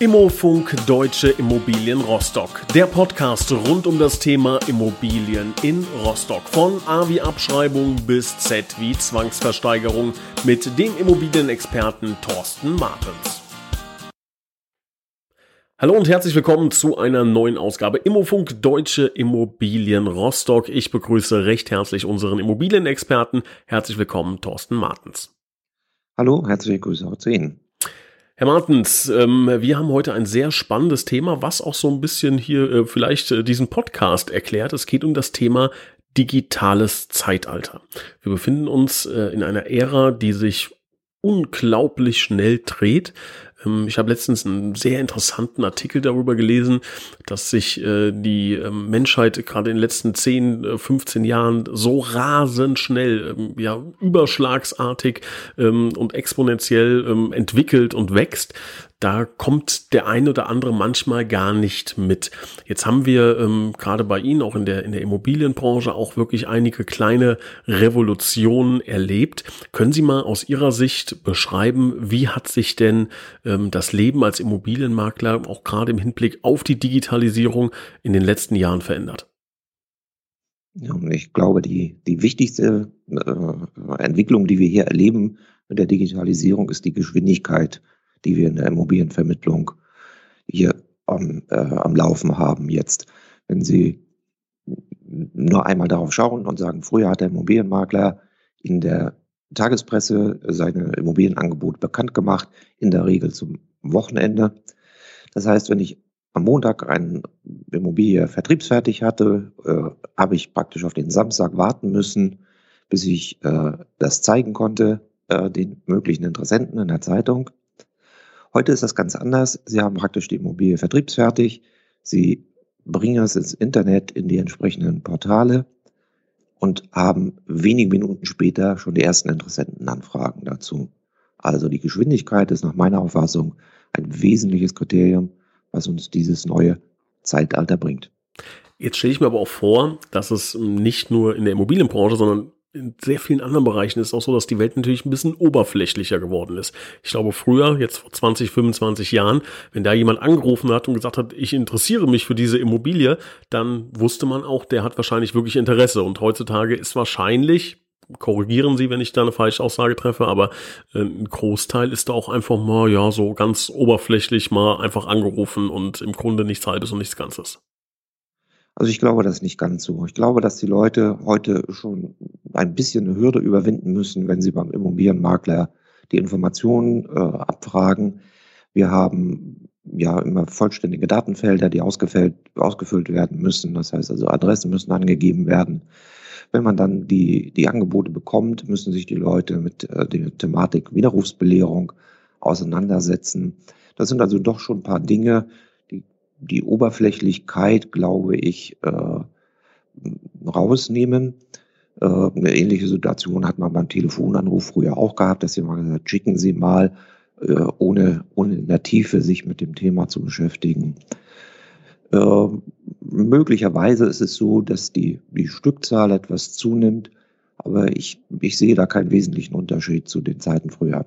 Immofunk Deutsche Immobilien Rostock. Der Podcast rund um das Thema Immobilien in Rostock. Von A wie Abschreibung bis Z wie Zwangsversteigerung mit dem Immobilienexperten Thorsten Martens. Hallo und herzlich willkommen zu einer neuen Ausgabe Immofunk Deutsche Immobilien Rostock. Ich begrüße recht herzlich unseren Immobilienexperten. Herzlich willkommen, Thorsten Martens. Hallo, herzliche Grüße auch zu Ihnen. Herr Martens, ähm, wir haben heute ein sehr spannendes Thema, was auch so ein bisschen hier äh, vielleicht äh, diesen Podcast erklärt. Es geht um das Thema digitales Zeitalter. Wir befinden uns äh, in einer Ära, die sich unglaublich schnell dreht. Ähm, ich habe letztens einen sehr interessanten Artikel darüber gelesen, dass sich äh, die ähm, Menschheit gerade in den letzten 10, 15 äh, Jahren so rasend schnell, ähm, ja, überschlagsartig und exponentiell entwickelt und wächst, da kommt der ein oder andere manchmal gar nicht mit. Jetzt haben wir ähm, gerade bei Ihnen auch in der, in der Immobilienbranche auch wirklich einige kleine Revolutionen erlebt. Können Sie mal aus Ihrer Sicht beschreiben, wie hat sich denn ähm, das Leben als Immobilienmakler auch gerade im Hinblick auf die Digitalisierung in den letzten Jahren verändert? Ja, ich glaube, die, die wichtigste äh, Entwicklung, die wir hier erleben mit der Digitalisierung, ist die Geschwindigkeit die wir in der Immobilienvermittlung hier am, äh, am Laufen haben jetzt. Wenn Sie nur einmal darauf schauen und sagen, früher hat der Immobilienmakler in der Tagespresse seine Immobilienangebot bekannt gemacht, in der Regel zum Wochenende. Das heißt, wenn ich am Montag eine Immobilie vertriebsfertig hatte, äh, habe ich praktisch auf den Samstag warten müssen, bis ich äh, das zeigen konnte, äh, den möglichen Interessenten in der Zeitung. Heute ist das ganz anders. Sie haben praktisch die Immobilie vertriebsfertig. Sie bringen es ins Internet in die entsprechenden Portale und haben wenige Minuten später schon die ersten Interessentenanfragen dazu. Also die Geschwindigkeit ist nach meiner Auffassung ein wesentliches Kriterium, was uns dieses neue Zeitalter bringt. Jetzt stelle ich mir aber auch vor, dass es nicht nur in der Immobilienbranche, sondern in sehr vielen anderen Bereichen ist es auch so, dass die Welt natürlich ein bisschen oberflächlicher geworden ist. Ich glaube, früher, jetzt vor 20, 25 Jahren, wenn da jemand angerufen hat und gesagt hat, ich interessiere mich für diese Immobilie, dann wusste man auch, der hat wahrscheinlich wirklich Interesse. Und heutzutage ist wahrscheinlich, korrigieren Sie, wenn ich da eine falsche Aussage treffe, aber äh, ein Großteil ist da auch einfach mal, ja, so ganz oberflächlich mal einfach angerufen und im Grunde nichts Halbes und nichts Ganzes. Also ich glaube das nicht ganz so. Ich glaube, dass die Leute heute schon ein bisschen eine Hürde überwinden müssen, wenn sie beim Immobilienmakler die Informationen äh, abfragen. Wir haben ja immer vollständige Datenfelder, die ausgefüllt, ausgefüllt werden müssen. Das heißt also Adressen müssen angegeben werden. Wenn man dann die, die Angebote bekommt, müssen sich die Leute mit äh, der Thematik Widerrufsbelehrung auseinandersetzen. Das sind also doch schon ein paar Dinge, die Oberflächlichkeit, glaube ich, äh, rausnehmen. Äh, eine ähnliche Situation hat man beim Telefonanruf früher auch gehabt, dass jemand gesagt hat, schicken Sie mal, äh, ohne, ohne in der Tiefe sich mit dem Thema zu beschäftigen. Äh, möglicherweise ist es so, dass die, die Stückzahl etwas zunimmt, aber ich, ich sehe da keinen wesentlichen Unterschied zu den Zeiten früher.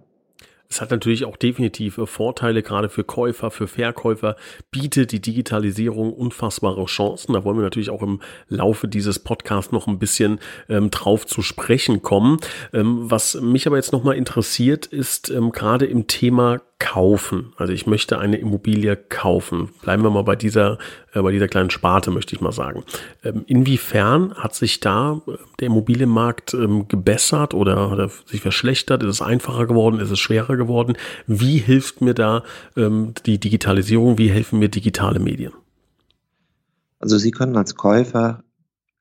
Es hat natürlich auch definitiv Vorteile, gerade für Käufer, für Verkäufer bietet die Digitalisierung unfassbare Chancen. Da wollen wir natürlich auch im Laufe dieses Podcasts noch ein bisschen ähm, drauf zu sprechen kommen. Ähm, was mich aber jetzt nochmal interessiert, ist ähm, gerade im Thema kaufen. Also ich möchte eine Immobilie kaufen. Bleiben wir mal bei dieser, äh, bei dieser kleinen Sparte, möchte ich mal sagen. Ähm, inwiefern hat sich da äh, der Immobilienmarkt ähm, gebessert oder hat er sich verschlechtert? Ist es einfacher geworden? Ist es schwerer geworden? Wie hilft mir da ähm, die Digitalisierung? Wie helfen mir digitale Medien? Also Sie können als Käufer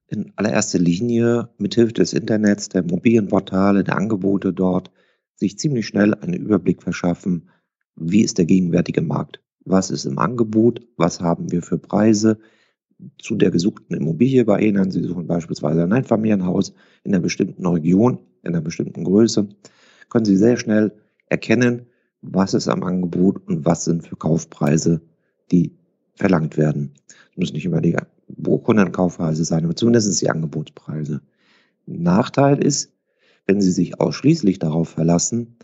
in allererster Linie mithilfe des Internets, der Immobilienportale, der Angebote dort sich ziemlich schnell einen Überblick verschaffen, wie ist der gegenwärtige Markt? Was ist im Angebot? Was haben wir für Preise zu der gesuchten Immobilie bei Ihnen? Sie suchen beispielsweise ein Einfamilienhaus in einer bestimmten Region, in einer bestimmten Größe. Können Sie sehr schnell erkennen, was ist am Angebot und was sind für Kaufpreise, die verlangt werden. Es müssen nicht immer die Kundenkaufpreise sein, aber zumindest die Angebotspreise. Nachteil ist, wenn Sie sich ausschließlich darauf verlassen,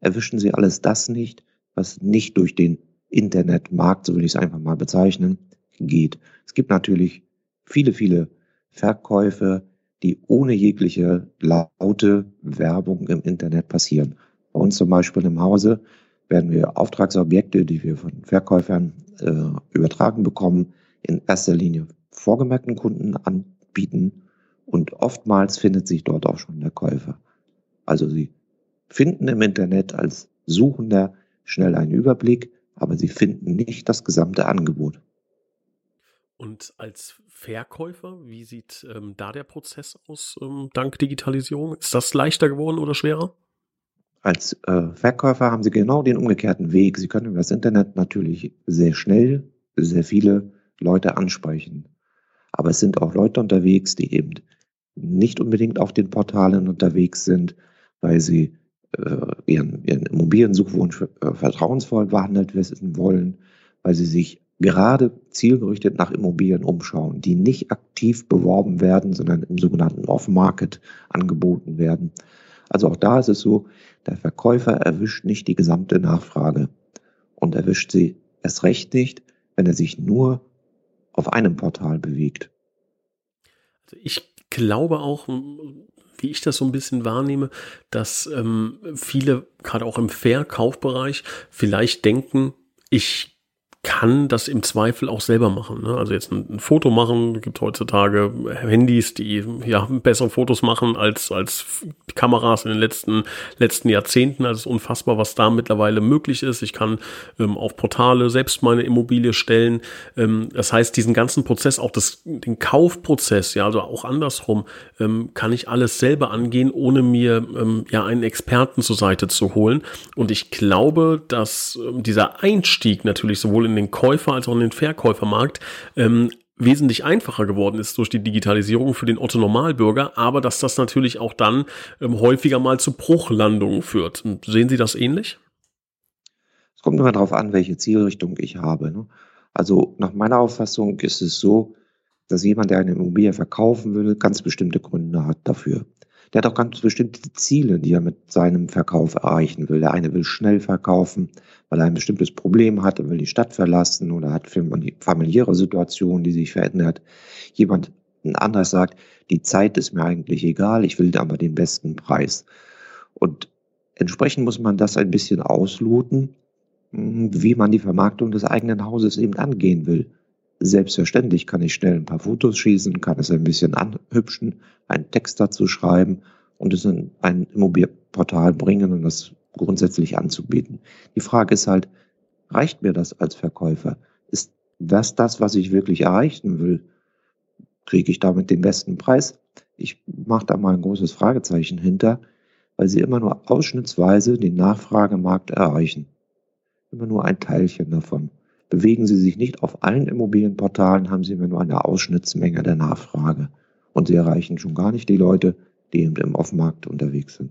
erwischen Sie alles das nicht, was nicht durch den Internetmarkt, so will ich es einfach mal bezeichnen, geht. Es gibt natürlich viele, viele Verkäufe, die ohne jegliche laute Werbung im Internet passieren. Bei uns zum Beispiel im Hause werden wir Auftragsobjekte, die wir von Verkäufern äh, übertragen bekommen, in erster Linie vorgemerkten Kunden anbieten und oftmals findet sich dort auch schon der Käufer. Also sie finden im Internet als Suchender schnell einen Überblick, aber sie finden nicht das gesamte Angebot. Und als Verkäufer, wie sieht ähm, da der Prozess aus ähm, dank Digitalisierung? Ist das leichter geworden oder schwerer? Als äh, Verkäufer haben Sie genau den umgekehrten Weg. Sie können über das Internet natürlich sehr schnell sehr viele Leute ansprechen. Aber es sind auch Leute unterwegs, die eben nicht unbedingt auf den Portalen unterwegs sind, weil sie äh, ihren, ihren Immobiliensuchwunsch äh, vertrauensvoll behandelt wissen wollen, weil sie sich gerade zielgerichtet nach Immobilien umschauen, die nicht aktiv beworben werden, sondern im sogenannten Off-Market angeboten werden. Also auch da ist es so, der Verkäufer erwischt nicht die gesamte Nachfrage und erwischt sie erst recht nicht, wenn er sich nur auf einem Portal bewegt. Also ich glaube auch, wie ich das so ein bisschen wahrnehme, dass ähm, viele, gerade auch im Verkaufbereich, vielleicht denken, ich kann das im Zweifel auch selber machen. Ne? Also jetzt ein, ein Foto machen, gibt heutzutage Handys, die ja bessere Fotos machen als, als Kameras in den letzten, letzten Jahrzehnten. Also es ist unfassbar, was da mittlerweile möglich ist. Ich kann ähm, auf Portale selbst meine Immobilie stellen. Ähm, das heißt, diesen ganzen Prozess, auch das, den Kaufprozess, ja, also auch andersrum, ähm, kann ich alles selber angehen, ohne mir ähm, ja einen Experten zur Seite zu holen. Und ich glaube, dass ähm, dieser Einstieg natürlich sowohl in den Käufer als auch in den Verkäufermarkt ähm, wesentlich einfacher geworden ist durch die Digitalisierung für den Otto Normalbürger, aber dass das natürlich auch dann ähm, häufiger mal zu Bruchlandungen führt. Sehen Sie das ähnlich? Es kommt immer darauf an, welche Zielrichtung ich habe. Ne? Also nach meiner Auffassung ist es so, dass jemand, der eine Immobilie verkaufen will, ganz bestimmte Gründe hat dafür. Der hat auch ganz bestimmte Ziele, die er mit seinem Verkauf erreichen will. Der eine will schnell verkaufen, weil er ein bestimmtes Problem hat, er will die Stadt verlassen oder hat familiäre Situationen, die sich verändert. Jemand ein anderer sagt, die Zeit ist mir eigentlich egal, ich will aber den besten Preis. Und entsprechend muss man das ein bisschen ausloten, wie man die Vermarktung des eigenen Hauses eben angehen will. Selbstverständlich kann ich schnell ein paar Fotos schießen, kann es ein bisschen anhübschen, einen Text dazu schreiben und es in ein Immobilienportal bringen und das grundsätzlich anzubieten. Die Frage ist halt, reicht mir das als Verkäufer? Ist das das, was ich wirklich erreichen will? Kriege ich damit den besten Preis? Ich mache da mal ein großes Fragezeichen hinter, weil sie immer nur ausschnittsweise den Nachfragemarkt erreichen. Immer nur ein Teilchen davon. Bewegen Sie sich nicht auf allen Immobilienportalen, haben Sie immer nur eine Ausschnittsmenge der Nachfrage. Und Sie erreichen schon gar nicht die Leute, die eben im Offenmarkt unterwegs sind.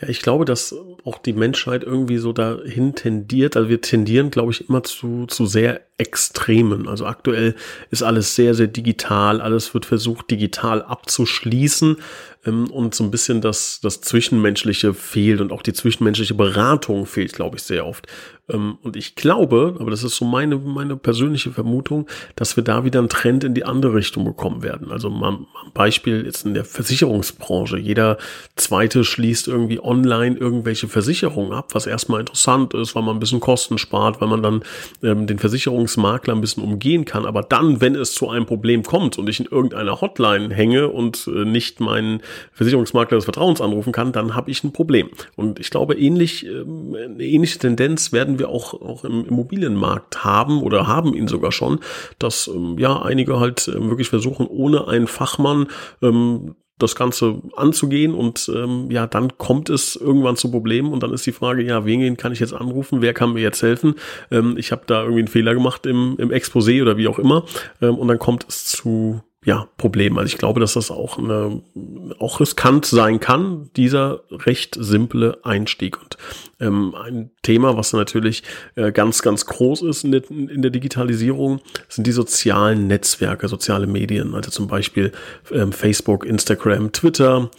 Ja, ich glaube, dass auch die Menschheit irgendwie so dahin tendiert. Also wir tendieren, glaube ich, immer zu, zu sehr Extremen. Also aktuell ist alles sehr, sehr digital. Alles wird versucht, digital abzuschließen. Ähm, und so ein bisschen das, das Zwischenmenschliche fehlt und auch die zwischenmenschliche Beratung fehlt, glaube ich, sehr oft. Ähm, und ich glaube, aber das ist so meine, meine persönliche Vermutung, dass wir da wieder einen Trend in die andere Richtung bekommen werden. Also mal Beispiel jetzt in der Versicherungsbranche. Jeder zweite schließt irgendwie online irgendwelche Versicherungen ab, was erstmal interessant ist, weil man ein bisschen Kosten spart, weil man dann ähm, den Versicherungsmakler ein bisschen umgehen kann. Aber dann, wenn es zu einem Problem kommt und ich in irgendeiner Hotline hänge und äh, nicht meinen Versicherungsmakler des Vertrauens anrufen kann, dann habe ich ein Problem. Und ich glaube, ähnlich, ähm, eine ähnliche Tendenz werden wir auch, auch im Immobilienmarkt haben oder haben ihn sogar schon, dass ähm, ja einige halt ähm, wirklich versuchen, ohne einen Fachmann das Ganze anzugehen und ähm, ja, dann kommt es irgendwann zu Problemen und dann ist die Frage, ja, wen kann ich jetzt anrufen, wer kann mir jetzt helfen? Ähm, ich habe da irgendwie einen Fehler gemacht im, im Exposé oder wie auch immer ähm, und dann kommt es zu ja, Problem. Also ich glaube, dass das auch eine, auch riskant sein kann, dieser recht simple Einstieg. Und ähm, ein Thema, was natürlich äh, ganz, ganz groß ist in der, in der Digitalisierung, sind die sozialen Netzwerke, soziale Medien, also zum Beispiel ähm, Facebook, Instagram, Twitter,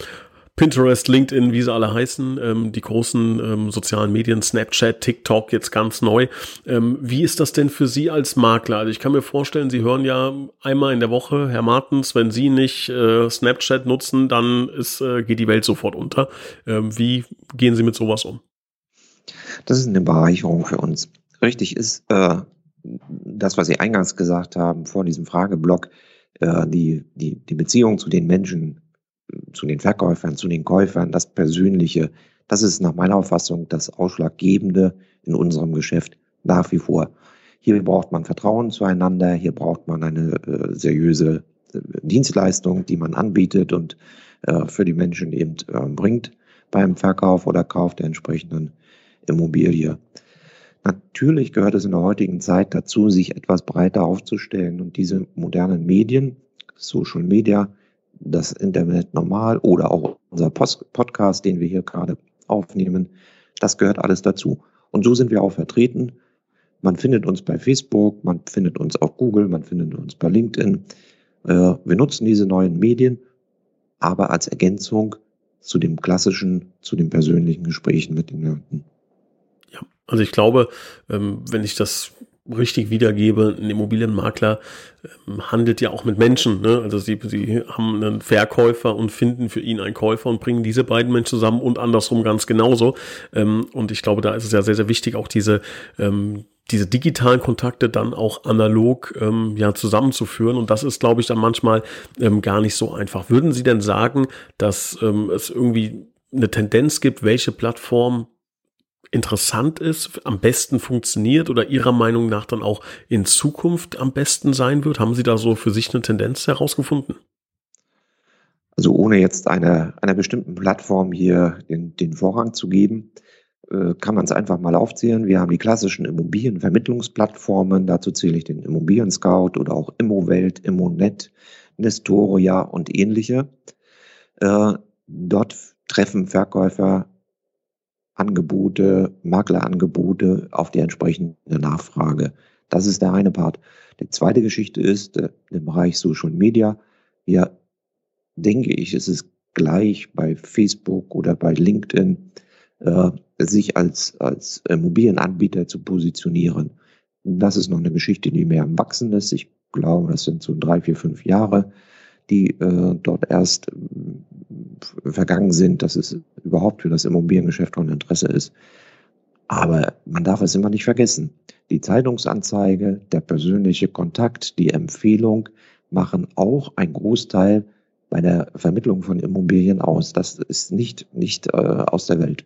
Pinterest, LinkedIn, wie sie alle heißen, ähm, die großen ähm, sozialen Medien, Snapchat, TikTok, jetzt ganz neu. Ähm, wie ist das denn für Sie als Makler? Also ich kann mir vorstellen, Sie hören ja einmal in der Woche, Herr Martens, wenn Sie nicht äh, Snapchat nutzen, dann ist, äh, geht die Welt sofort unter. Ähm, wie gehen Sie mit sowas um? Das ist eine Bereicherung für uns. Richtig ist äh, das, was Sie eingangs gesagt haben vor diesem Frageblock, äh, die, die, die Beziehung zu den Menschen zu den Verkäufern, zu den Käufern, das Persönliche, das ist nach meiner Auffassung das Ausschlaggebende in unserem Geschäft nach wie vor. Hier braucht man Vertrauen zueinander, hier braucht man eine äh, seriöse äh, Dienstleistung, die man anbietet und äh, für die Menschen eben äh, bringt beim Verkauf oder Kauf der entsprechenden Immobilie. Natürlich gehört es in der heutigen Zeit dazu, sich etwas breiter aufzustellen und diese modernen Medien, Social Media, das Internet normal oder auch unser Post Podcast, den wir hier gerade aufnehmen. Das gehört alles dazu. Und so sind wir auch vertreten. Man findet uns bei Facebook, man findet uns auf Google, man findet uns bei LinkedIn. Äh, wir nutzen diese neuen Medien, aber als Ergänzung zu dem klassischen, zu den persönlichen Gesprächen mit den Leuten. Ja, also ich glaube, ähm, wenn ich das richtig wiedergebe, ein Immobilienmakler ähm, handelt ja auch mit Menschen. Ne? Also sie, sie haben einen Verkäufer und finden für ihn einen Käufer und bringen diese beiden Menschen zusammen und andersrum ganz genauso. Ähm, und ich glaube, da ist es ja sehr, sehr wichtig, auch diese, ähm, diese digitalen Kontakte dann auch analog ja zusammenzuführen. Und das ist, glaube ich, dann manchmal gar nicht so einfach. Würden Sie denn sagen, dass es irgendwie eine Tendenz gibt, welche Plattform interessant ist, am besten funktioniert oder Ihrer Meinung nach dann auch in Zukunft am besten sein wird? Haben Sie da so für sich eine Tendenz herausgefunden? Also ohne jetzt einer, einer bestimmten Plattform hier den, den Vorrang zu geben, äh, kann man es einfach mal aufzählen. Wir haben die klassischen Immobilienvermittlungsplattformen, dazu zähle ich den Immobilien Scout oder auch Immowelt, Immonet, Nestoria und ähnliche. Äh, dort treffen Verkäufer Angebote, Maklerangebote auf die entsprechende Nachfrage. Das ist der eine Part. Die zweite Geschichte ist äh, im Bereich Social Media. Ja, denke ich, ist es gleich bei Facebook oder bei LinkedIn, äh, sich als, als Immobilienanbieter zu positionieren. Das ist noch eine Geschichte, die mehr am Wachsen ist. Ich glaube, das sind so drei, vier, fünf Jahre, die äh, dort erst vergangen sind, dass es überhaupt für das Immobiliengeschäft von Interesse ist. Aber man darf es immer nicht vergessen. Die Zeitungsanzeige, der persönliche Kontakt, die Empfehlung machen auch einen Großteil bei der Vermittlung von Immobilien aus. Das ist nicht, nicht äh, aus der Welt.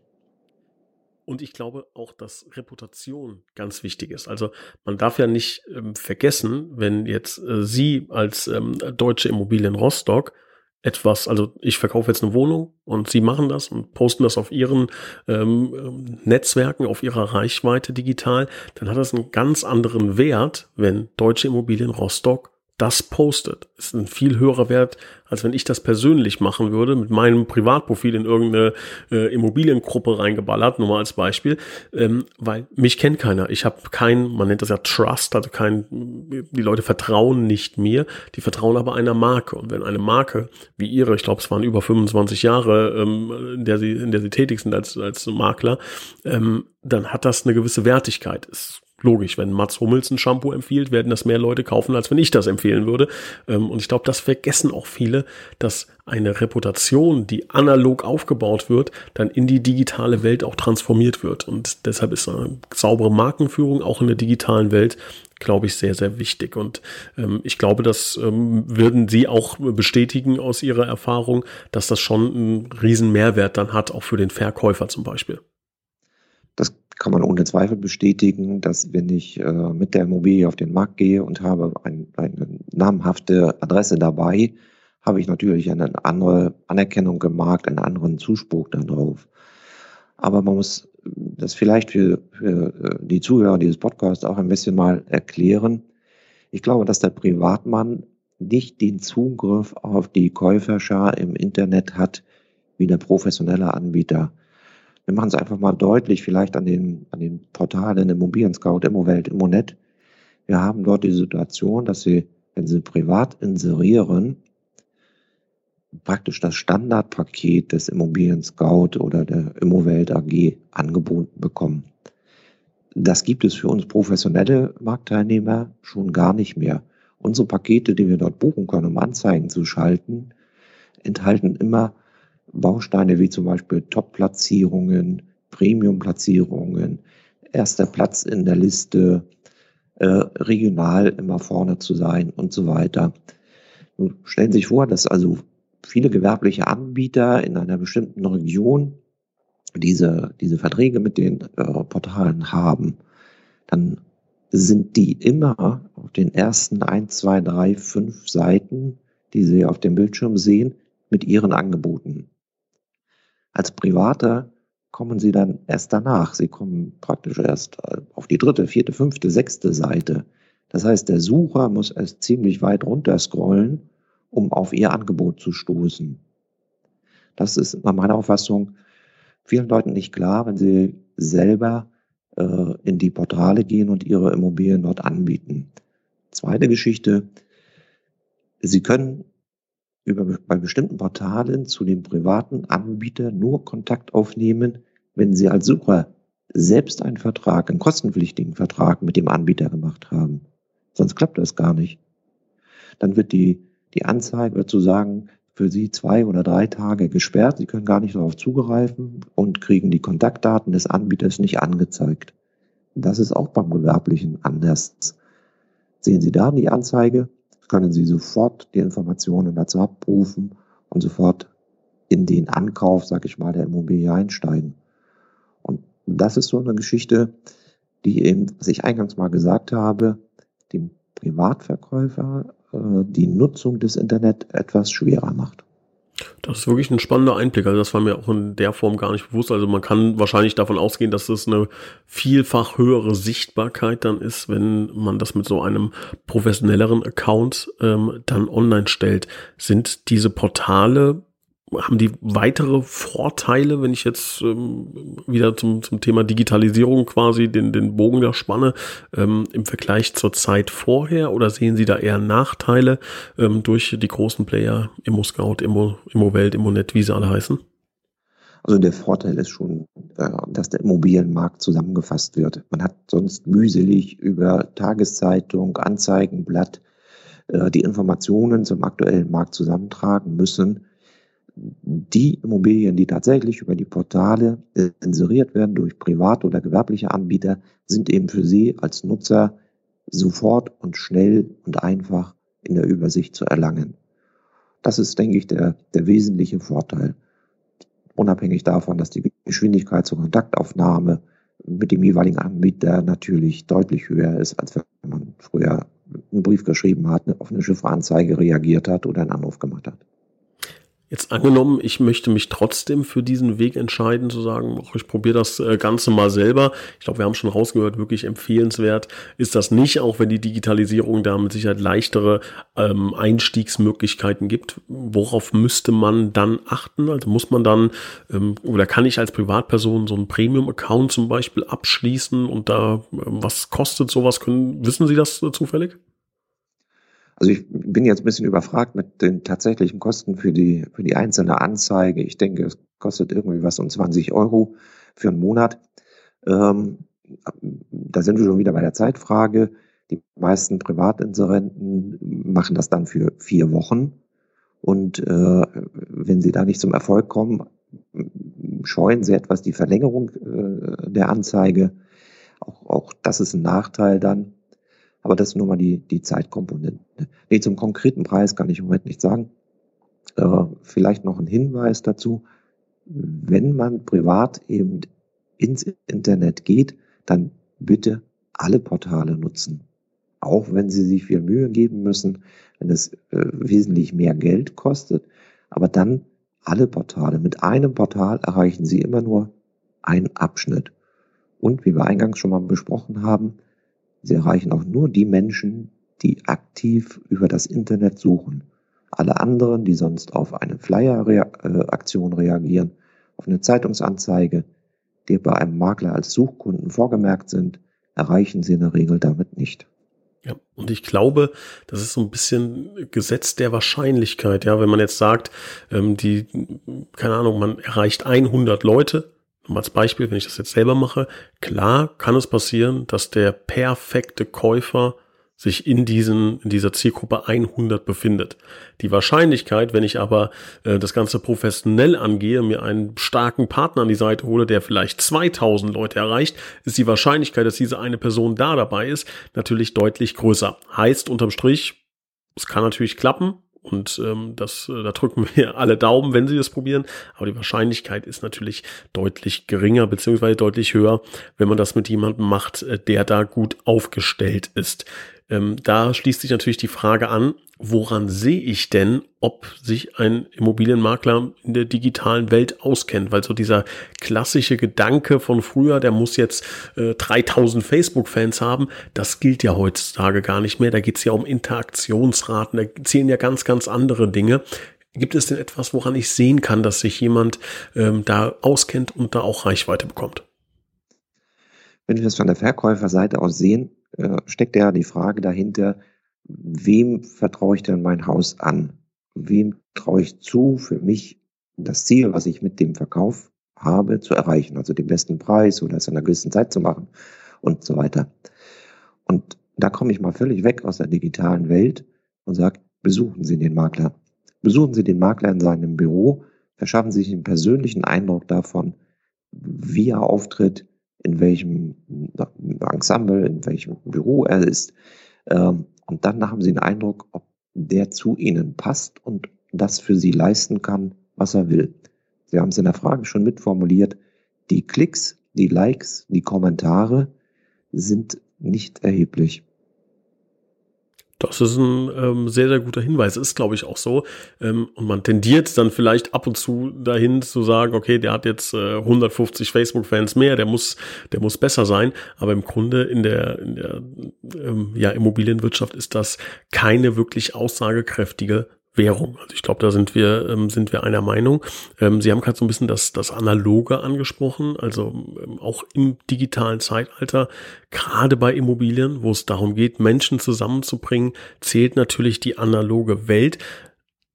Und ich glaube auch, dass Reputation ganz wichtig ist. Also man darf ja nicht ähm, vergessen, wenn jetzt äh, Sie als ähm, Deutsche Immobilien Rostock etwas, also ich verkaufe jetzt eine Wohnung und Sie machen das und posten das auf Ihren ähm, Netzwerken, auf Ihrer Reichweite digital, dann hat das einen ganz anderen Wert, wenn Deutsche Immobilien Rostock das postet. Ist ein viel höherer Wert, als wenn ich das persönlich machen würde, mit meinem Privatprofil in irgendeine äh, Immobiliengruppe reingeballert, nur mal als Beispiel, ähm, weil mich kennt keiner. Ich habe kein, man nennt das ja Trust, also kein, die Leute vertrauen nicht mir, die vertrauen aber einer Marke. Und wenn eine Marke wie ihre, ich glaube, es waren über 25 Jahre, ähm, in der sie, in der sie tätig sind als, als Makler, ähm, dann hat das eine gewisse Wertigkeit. Es logisch, wenn Mats Hummels ein Shampoo empfiehlt, werden das mehr Leute kaufen, als wenn ich das empfehlen würde. Ähm, und ich glaube, das vergessen auch viele, dass eine Reputation, die analog aufgebaut wird, dann in die digitale Welt auch transformiert wird. Und deshalb ist eine saubere Markenführung auch in der digitalen Welt glaube ich, sehr, sehr wichtig. Und ähm, ich glaube, das ähm, würden Sie auch bestätigen aus Ihrer Erfahrung, dass das schon einen riesen Mehrwert dann hat, auch für den Verkäufer zum Beispiel kann man ohne Zweifel bestätigen, dass wenn ich äh, mit der Immobilie auf den Markt gehe und habe ein, eine namhafte Adresse dabei, habe ich natürlich eine andere Anerkennung im Markt, einen anderen Zuspruch darauf. Aber man muss das vielleicht für, für äh, die Zuhörer dieses Podcasts auch ein bisschen mal erklären. Ich glaube, dass der Privatmann nicht den Zugriff auf die Käuferschar im Internet hat wie der professionelle Anbieter. Wir machen es einfach mal deutlich, vielleicht an den, an den Portalen Immobilien Scout, Immowelt, Immonet. Wir haben dort die Situation, dass Sie, wenn Sie privat inserieren, praktisch das Standardpaket des Immobilien Scout oder der Immowelt AG angeboten bekommen. Das gibt es für uns professionelle Marktteilnehmer schon gar nicht mehr. Unsere Pakete, die wir dort buchen können, um Anzeigen zu schalten, enthalten immer Bausteine wie zum Beispiel Top-Platzierungen, Premium-Platzierungen, erster Platz in der Liste, äh, regional immer vorne zu sein und so weiter. Nun stellen Sie sich vor, dass also viele gewerbliche Anbieter in einer bestimmten Region diese, diese Verträge mit den äh, Portalen haben, dann sind die immer auf den ersten ein, zwei, drei, fünf Seiten, die Sie auf dem Bildschirm sehen, mit Ihren Angeboten. Als Privater kommen Sie dann erst danach. Sie kommen praktisch erst äh, auf die dritte, vierte, fünfte, sechste Seite. Das heißt, der Sucher muss erst ziemlich weit runter scrollen, um auf Ihr Angebot zu stoßen. Das ist nach meiner Auffassung vielen Leuten nicht klar, wenn sie selber äh, in die Portale gehen und ihre Immobilien dort anbieten. Zweite Geschichte, Sie können über, bei bestimmten Portalen zu dem privaten Anbieter nur Kontakt aufnehmen, wenn Sie als Sucher selbst einen Vertrag, einen kostenpflichtigen Vertrag mit dem Anbieter gemacht haben. Sonst klappt das gar nicht. Dann wird die, die Anzeige wird zu sagen, für Sie zwei oder drei Tage gesperrt. Sie können gar nicht darauf zugreifen und kriegen die Kontaktdaten des Anbieters nicht angezeigt. Das ist auch beim Gewerblichen anders. Sehen Sie da die Anzeige, können Sie sofort die Informationen dazu abrufen und sofort in den Ankauf, sag ich mal, der Immobilie einsteigen. Und das ist so eine Geschichte, die eben, was ich eingangs mal gesagt habe, dem Privatverkäufer äh, die Nutzung des Internet etwas schwerer macht. Das ist wirklich ein spannender Einblick. Also das war mir auch in der Form gar nicht bewusst. Also man kann wahrscheinlich davon ausgehen, dass es eine vielfach höhere Sichtbarkeit dann ist, wenn man das mit so einem professionelleren Account ähm, dann online stellt. Sind diese Portale haben die weitere Vorteile, wenn ich jetzt ähm, wieder zum, zum Thema Digitalisierung quasi den, den Bogen da spanne, ähm, im Vergleich zur Zeit vorher oder sehen Sie da eher Nachteile ähm, durch die großen Player, Immo Scout, Immo, Immo Welt, Immonet, wie sie alle heißen? Also der Vorteil ist schon, äh, dass der Immobilienmarkt zusammengefasst wird. Man hat sonst mühselig über Tageszeitung, Anzeigenblatt äh, die Informationen zum aktuellen Markt zusammentragen müssen die Immobilien, die tatsächlich über die Portale äh, inseriert werden durch private oder gewerbliche Anbieter, sind eben für Sie als Nutzer sofort und schnell und einfach in der Übersicht zu erlangen. Das ist, denke ich, der, der wesentliche Vorteil. Unabhängig davon, dass die Geschwindigkeit zur Kontaktaufnahme mit dem jeweiligen Anbieter natürlich deutlich höher ist, als wenn man früher einen Brief geschrieben hat, eine Schifferanzeige reagiert hat oder einen Anruf gemacht hat. Jetzt angenommen, ich möchte mich trotzdem für diesen Weg entscheiden, zu sagen, ich probiere das äh, Ganze mal selber. Ich glaube, wir haben schon rausgehört, wirklich empfehlenswert ist das nicht, auch wenn die Digitalisierung da mit Sicherheit leichtere ähm, Einstiegsmöglichkeiten gibt. Worauf müsste man dann achten? Also muss man dann ähm, oder kann ich als Privatperson so einen Premium-Account zum Beispiel abschließen und da äh, was kostet sowas? Können, wissen Sie das äh, zufällig? Also ich bin jetzt ein bisschen überfragt mit den tatsächlichen Kosten für die, für die einzelne Anzeige. Ich denke, es kostet irgendwie was um 20 Euro für einen Monat. Ähm, da sind wir schon wieder bei der Zeitfrage. Die meisten Privatinserenten machen das dann für vier Wochen. Und äh, wenn sie da nicht zum Erfolg kommen, scheuen sie etwas die Verlängerung äh, der Anzeige. Auch, auch das ist ein Nachteil dann. Aber das ist nur mal die, die Zeitkomponente. Nee, zum konkreten Preis kann ich im Moment nicht sagen. Äh, vielleicht noch ein Hinweis dazu. Wenn man privat eben ins Internet geht, dann bitte alle Portale nutzen. Auch wenn sie sich viel Mühe geben müssen, wenn es äh, wesentlich mehr Geld kostet. Aber dann alle Portale. Mit einem Portal erreichen Sie immer nur einen Abschnitt. Und wie wir eingangs schon mal besprochen haben, Sie erreichen auch nur die Menschen, die aktiv über das Internet suchen. Alle anderen, die sonst auf eine Flyer-Aktion reagieren, auf eine Zeitungsanzeige, die bei einem Makler als Suchkunden vorgemerkt sind, erreichen Sie in der Regel damit nicht. Ja, und ich glaube, das ist so ein bisschen Gesetz der Wahrscheinlichkeit. Ja, wenn man jetzt sagt, ähm, die, keine Ahnung, man erreicht 100 Leute, als Beispiel, wenn ich das jetzt selber mache, klar kann es passieren, dass der perfekte Käufer sich in diesen, in dieser Zielgruppe 100 befindet. Die Wahrscheinlichkeit, wenn ich aber äh, das Ganze professionell angehe, mir einen starken Partner an die Seite hole, der vielleicht 2000 Leute erreicht, ist die Wahrscheinlichkeit, dass diese eine Person da dabei ist, natürlich deutlich größer. Heißt unterm Strich, es kann natürlich klappen, und ähm, das, äh, da drücken wir alle Daumen, wenn sie das probieren. Aber die Wahrscheinlichkeit ist natürlich deutlich geringer, beziehungsweise deutlich höher, wenn man das mit jemandem macht, äh, der da gut aufgestellt ist. Ähm, da schließt sich natürlich die Frage an, woran sehe ich denn, ob sich ein Immobilienmakler in der digitalen Welt auskennt? Weil so dieser klassische Gedanke von früher, der muss jetzt äh, 3000 Facebook-Fans haben, das gilt ja heutzutage gar nicht mehr. Da geht es ja um Interaktionsraten, da zählen ja ganz, ganz andere Dinge. Gibt es denn etwas, woran ich sehen kann, dass sich jemand ähm, da auskennt und da auch Reichweite bekommt? Wenn wir das von der Verkäuferseite aus sehen, äh, steckt ja die Frage dahinter, wem vertraue ich denn mein Haus an? Wem traue ich zu, für mich das Ziel, was ich mit dem Verkauf habe, zu erreichen? Also den besten Preis oder es in einer gewissen Zeit zu machen und so weiter. Und da komme ich mal völlig weg aus der digitalen Welt und sage, besuchen Sie den Makler. Besuchen Sie den Makler in seinem Büro, verschaffen Sie sich einen persönlichen Eindruck davon, wie er auftritt, in welchem Ensemble, in welchem Büro er ist. Ähm, und dann haben sie den Eindruck, ob der zu ihnen passt und das für sie leisten kann, was er will. Sie haben es in der Frage schon mitformuliert. Die Klicks, die Likes, die Kommentare sind nicht erheblich. Das ist ein ähm, sehr, sehr guter Hinweis. Ist, glaube ich, auch so. Ähm, und man tendiert dann vielleicht ab und zu dahin zu sagen, okay, der hat jetzt äh, 150 Facebook-Fans mehr, der muss, der muss besser sein. Aber im Grunde in der, in der ähm, ja, Immobilienwirtschaft ist das keine wirklich aussagekräftige Währung. Also ich glaube, da sind wir, ähm, sind wir einer Meinung. Ähm, Sie haben gerade so ein bisschen das, das Analoge angesprochen, also ähm, auch im digitalen Zeitalter, gerade bei Immobilien, wo es darum geht, Menschen zusammenzubringen, zählt natürlich die analoge Welt.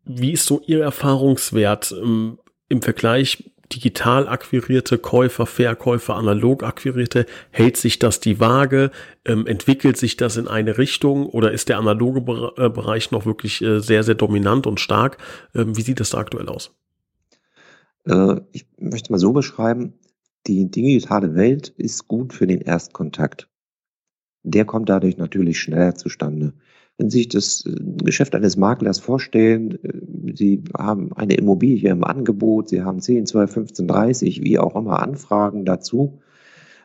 Wie ist so Ihr Erfahrungswert ähm, im Vergleich digital akquirierte Käufer, Verkäufer, analog akquirierte, hält sich das die Waage? Ähm, entwickelt sich das in eine Richtung oder ist der analoge äh, Bereich noch wirklich äh, sehr, sehr dominant und stark? Ähm, wie sieht das da aktuell aus? Äh, ich möchte mal so beschreiben, die digitale Welt ist gut für den Erstkontakt. Der kommt dadurch natürlich schneller zustande. Wenn Sie sich das äh, Geschäft eines Maklers vorstellen, äh, Sie haben eine Immobilie im Angebot, Sie haben 10, 12, 15, 30, wie auch immer Anfragen dazu,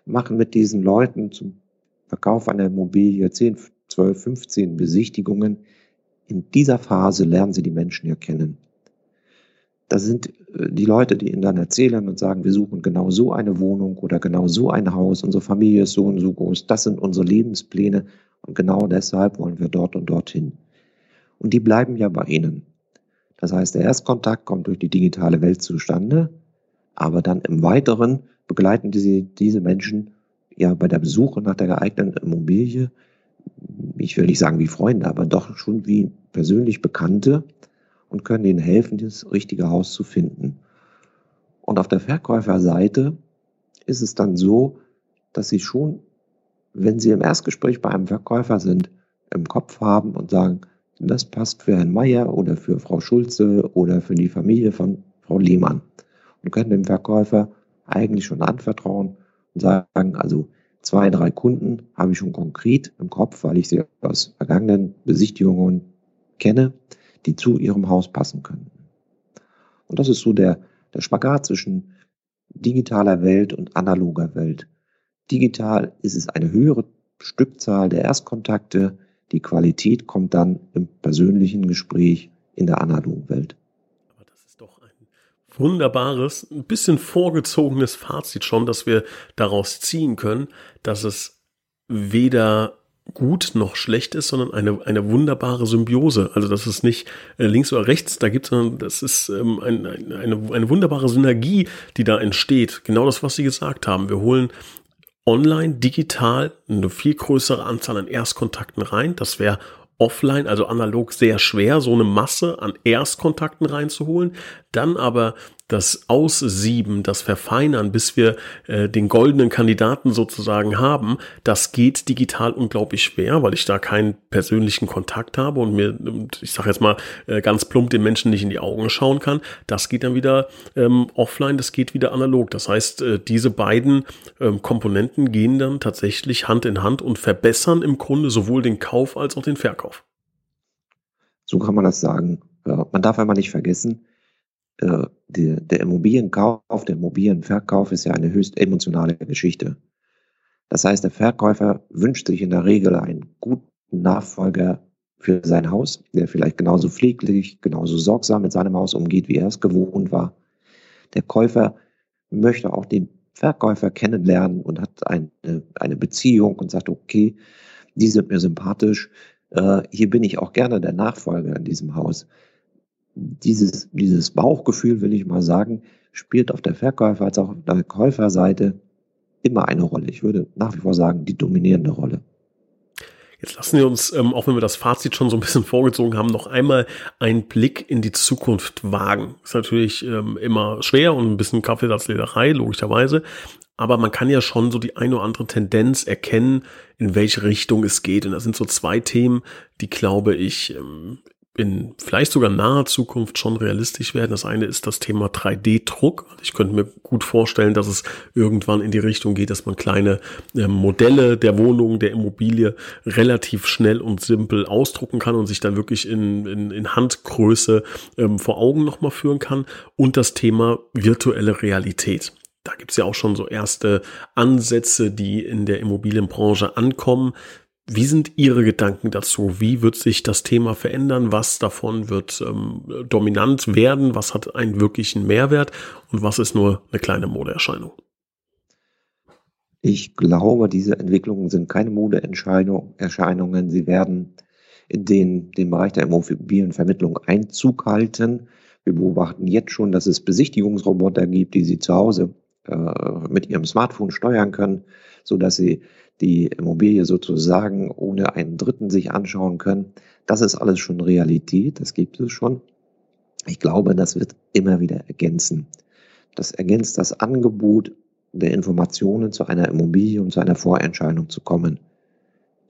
machen mit diesen Leuten zum Verkauf einer Immobilie 10, 12, 15 Besichtigungen. In dieser Phase lernen Sie die Menschen ja kennen. Das sind äh, die Leute, die ihnen dann erzählen und sagen, wir suchen genau so eine Wohnung oder genau so ein Haus, unsere Familie ist so und so groß, das sind unsere Lebenspläne und genau deshalb wollen wir dort und dorthin. Und die bleiben ja bei ihnen. Das heißt, der Erstkontakt kommt durch die digitale Welt zustande, aber dann im Weiteren begleiten diese, diese Menschen ja bei der Besuche nach der geeigneten Immobilie, ich will nicht sagen wie Freunde, aber doch schon wie persönlich Bekannte, und können ihnen helfen, das richtige Haus zu finden. Und auf der Verkäuferseite ist es dann so, dass sie schon, wenn sie im Erstgespräch bei einem Verkäufer sind, im Kopf haben und sagen, das passt für Herrn Meier oder für Frau Schulze oder für die Familie von Frau Lehmann. Und können dem Verkäufer eigentlich schon anvertrauen und sagen, also zwei, drei Kunden habe ich schon konkret im Kopf, weil ich sie aus vergangenen Besichtigungen kenne die zu ihrem Haus passen können. Und das ist so der, der Spagat zwischen digitaler Welt und analoger Welt. Digital ist es eine höhere Stückzahl der Erstkontakte. Die Qualität kommt dann im persönlichen Gespräch in der analogen Welt. Aber das ist doch ein wunderbares, ein bisschen vorgezogenes Fazit schon, dass wir daraus ziehen können, dass es weder gut noch schlecht ist, sondern eine, eine wunderbare Symbiose. Also das ist nicht äh, links oder rechts da gibt, sondern das ist ähm, ein, ein, eine, eine wunderbare Synergie, die da entsteht. Genau das, was Sie gesagt haben. Wir holen online, digital, eine viel größere Anzahl an Erstkontakten rein. Das wäre offline, also analog sehr schwer, so eine Masse an Erstkontakten reinzuholen. Dann aber das Aussieben, das Verfeinern, bis wir äh, den goldenen Kandidaten sozusagen haben, das geht digital unglaublich schwer, weil ich da keinen persönlichen Kontakt habe und mir, ich sage jetzt mal äh, ganz plump, den Menschen nicht in die Augen schauen kann. Das geht dann wieder ähm, offline, das geht wieder analog. Das heißt, äh, diese beiden ähm, Komponenten gehen dann tatsächlich Hand in Hand und verbessern im Grunde sowohl den Kauf als auch den Verkauf. So kann man das sagen. Man darf einmal nicht vergessen, äh, der, der Immobilienkauf, der Immobilienverkauf ist ja eine höchst emotionale Geschichte. Das heißt, der Verkäufer wünscht sich in der Regel einen guten Nachfolger für sein Haus, der vielleicht genauso pfleglich, genauso sorgsam mit seinem Haus umgeht, wie er es gewohnt war. Der Käufer möchte auch den Verkäufer kennenlernen und hat eine, eine Beziehung und sagt, okay, die sind mir sympathisch, äh, hier bin ich auch gerne der Nachfolger in diesem Haus dieses, dieses Bauchgefühl, will ich mal sagen, spielt auf der Verkäufer- als auch auf der Käuferseite immer eine Rolle. Ich würde nach wie vor sagen, die dominierende Rolle. Jetzt lassen wir uns, ähm, auch wenn wir das Fazit schon so ein bisschen vorgezogen haben, noch einmal einen Blick in die Zukunft wagen. Ist natürlich ähm, immer schwer und ein bisschen Kaffeesatzlederei, logischerweise. Aber man kann ja schon so die eine oder andere Tendenz erkennen, in welche Richtung es geht. Und das sind so zwei Themen, die, glaube ich, ähm, in vielleicht sogar naher Zukunft schon realistisch werden. Das eine ist das Thema 3D-Druck. Ich könnte mir gut vorstellen, dass es irgendwann in die Richtung geht, dass man kleine äh, Modelle der Wohnung, der Immobilie relativ schnell und simpel ausdrucken kann und sich dann wirklich in, in, in Handgröße ähm, vor Augen nochmal führen kann. Und das Thema virtuelle Realität. Da gibt es ja auch schon so erste Ansätze, die in der Immobilienbranche ankommen. Wie sind Ihre Gedanken dazu? Wie wird sich das Thema verändern? Was davon wird ähm, dominant werden? Was hat einen wirklichen Mehrwert? Und was ist nur eine kleine Modeerscheinung? Ich glaube, diese Entwicklungen sind keine Modeerscheinungen. Sie werden in den, den Bereich der Immobilienvermittlung Einzug halten. Wir beobachten jetzt schon, dass es Besichtigungsroboter gibt, die Sie zu Hause äh, mit Ihrem Smartphone steuern können, so dass Sie die Immobilie sozusagen ohne einen Dritten sich anschauen können. Das ist alles schon Realität, das gibt es schon. Ich glaube, das wird immer wieder ergänzen. Das ergänzt das Angebot der Informationen zu einer Immobilie und zu einer Vorentscheidung zu kommen.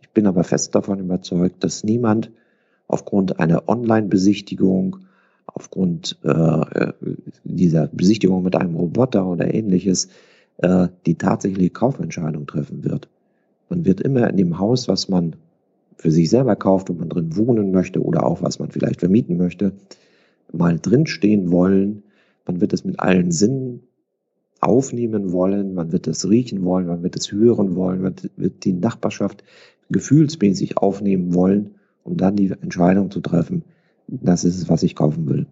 Ich bin aber fest davon überzeugt, dass niemand aufgrund einer Online-Besichtigung, aufgrund äh, dieser Besichtigung mit einem Roboter oder ähnliches, äh, die tatsächliche Kaufentscheidung treffen wird. Man wird immer in dem Haus, was man für sich selber kauft, wo man drin wohnen möchte oder auch was man vielleicht vermieten möchte, mal drinstehen wollen. Man wird es mit allen Sinnen aufnehmen wollen, man wird es riechen wollen, man wird es hören wollen, man wird die Nachbarschaft gefühlsmäßig aufnehmen wollen, um dann die Entscheidung zu treffen, das ist es, was ich kaufen will.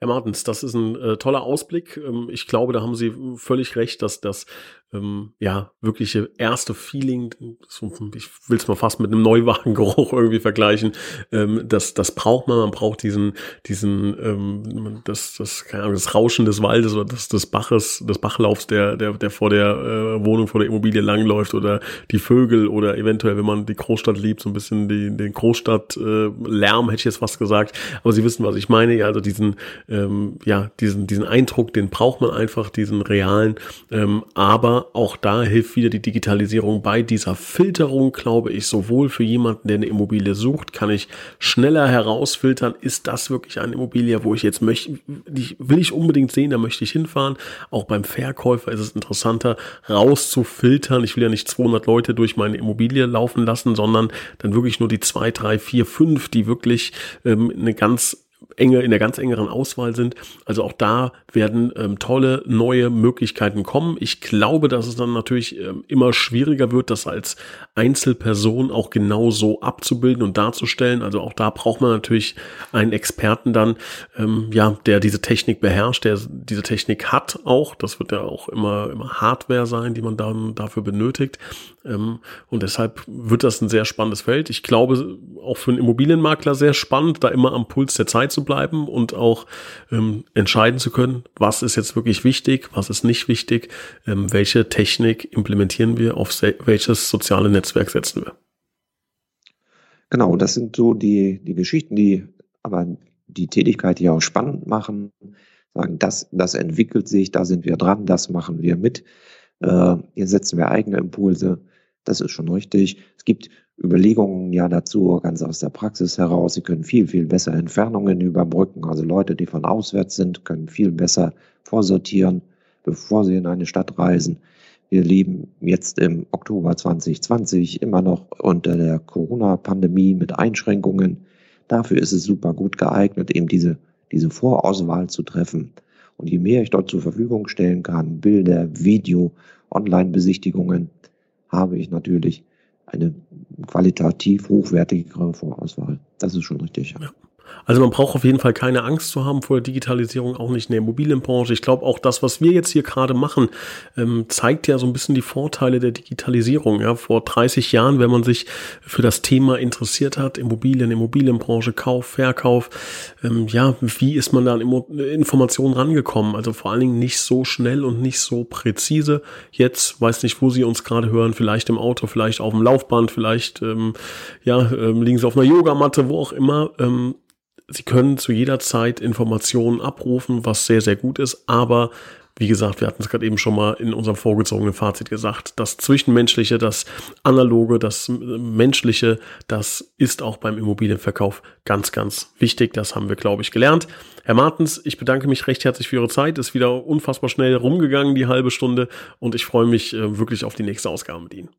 Herr Martens, das ist ein äh, toller Ausblick. Ähm, ich glaube, da haben Sie völlig recht, dass das ähm, ja, wirkliche erste Feeling, so, ich will es mal fast mit einem Neuwagengeruch irgendwie vergleichen, ähm, das, das braucht man, man braucht diesen, diesen, ähm, das, das, keine Ahnung, das Rauschen des Waldes oder das, des Baches, des Bachlaufs, der, der, der vor der äh, Wohnung, vor der Immobilie langläuft oder die Vögel oder eventuell, wenn man die Großstadt liebt, so ein bisschen die, den Großstadtlärm, äh, hätte ich jetzt fast gesagt, aber Sie wissen, was ich meine, ja, also diesen, ähm, ja, diesen, diesen Eindruck, den braucht man einfach, diesen realen, ähm, aber auch da hilft wieder die Digitalisierung bei dieser Filterung, glaube ich, sowohl für jemanden, der eine Immobilie sucht, kann ich schneller herausfiltern, ist das wirklich eine Immobilie, wo ich jetzt möchte, will ich unbedingt sehen, da möchte ich hinfahren. Auch beim Verkäufer ist es interessanter, rauszufiltern. Ich will ja nicht 200 Leute durch meine Immobilie laufen lassen, sondern dann wirklich nur die zwei, drei, vier, fünf, die wirklich ähm, eine ganz enge, in der ganz engeren Auswahl sind. Also auch da werden ähm, tolle neue Möglichkeiten kommen. Ich glaube, dass es dann natürlich ähm, immer schwieriger wird, das als Einzelperson auch genau so abzubilden und darzustellen. Also auch da braucht man natürlich einen Experten dann, ähm, ja, der diese Technik beherrscht, der diese Technik hat auch. Das wird ja auch immer, immer Hardware sein, die man dann dafür benötigt. Ähm, und deshalb wird das ein sehr spannendes Feld. Ich glaube, auch für einen Immobilienmakler sehr spannend, da immer am Puls der Zeit zu bleiben und auch ähm, entscheiden zu können, was ist jetzt wirklich wichtig, was ist nicht wichtig, ähm, welche Technik implementieren wir, auf welches soziale Netzwerk setzen wir. Genau, das sind so die, die Geschichten, die aber die Tätigkeit hier auch spannend machen. Sagen, das, das entwickelt sich, da sind wir dran, das machen wir mit. Äh, hier setzen wir eigene Impulse. Das ist schon richtig. Es gibt Überlegungen ja dazu, ganz aus der Praxis heraus. Sie können viel, viel besser Entfernungen überbrücken. Also Leute, die von auswärts sind, können viel besser vorsortieren, bevor sie in eine Stadt reisen. Wir leben jetzt im Oktober 2020 immer noch unter der Corona-Pandemie mit Einschränkungen. Dafür ist es super gut geeignet, eben diese, diese Vorauswahl zu treffen. Und je mehr ich dort zur Verfügung stellen kann, Bilder, Video, Online-Besichtigungen, habe ich natürlich eine qualitativ hochwertigere Vorauswahl. Das ist schon richtig. Ja. Also man braucht auf jeden Fall keine Angst zu haben vor der Digitalisierung, auch nicht in der Immobilienbranche. Ich glaube auch das, was wir jetzt hier gerade machen, ähm, zeigt ja so ein bisschen die Vorteile der Digitalisierung. Ja, vor 30 Jahren, wenn man sich für das Thema interessiert hat, Immobilien, Immobilienbranche, Kauf, Verkauf, ähm, ja, wie ist man da an Informationen rangekommen? Also vor allen Dingen nicht so schnell und nicht so präzise. Jetzt weiß nicht, wo Sie uns gerade hören, vielleicht im Auto, vielleicht auf dem Laufband, vielleicht ähm, ja, ähm, liegen Sie auf einer Yogamatte, wo auch immer. Sie können zu jeder Zeit Informationen abrufen, was sehr, sehr gut ist, aber wie gesagt, wir hatten es gerade eben schon mal in unserem vorgezogenen Fazit gesagt, das Zwischenmenschliche, das Analoge, das Menschliche, das ist auch beim Immobilienverkauf ganz, ganz wichtig. Das haben wir, glaube ich, gelernt. Herr Martens, ich bedanke mich recht herzlich für Ihre Zeit. Ist wieder unfassbar schnell rumgegangen, die halbe Stunde. Und ich freue mich äh, wirklich auf die nächste Ausgabe mit Ihnen.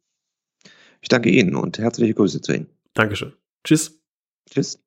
Ich danke Ihnen und herzliche Grüße zu Ihnen. Dankeschön. Tschüss. Tschüss.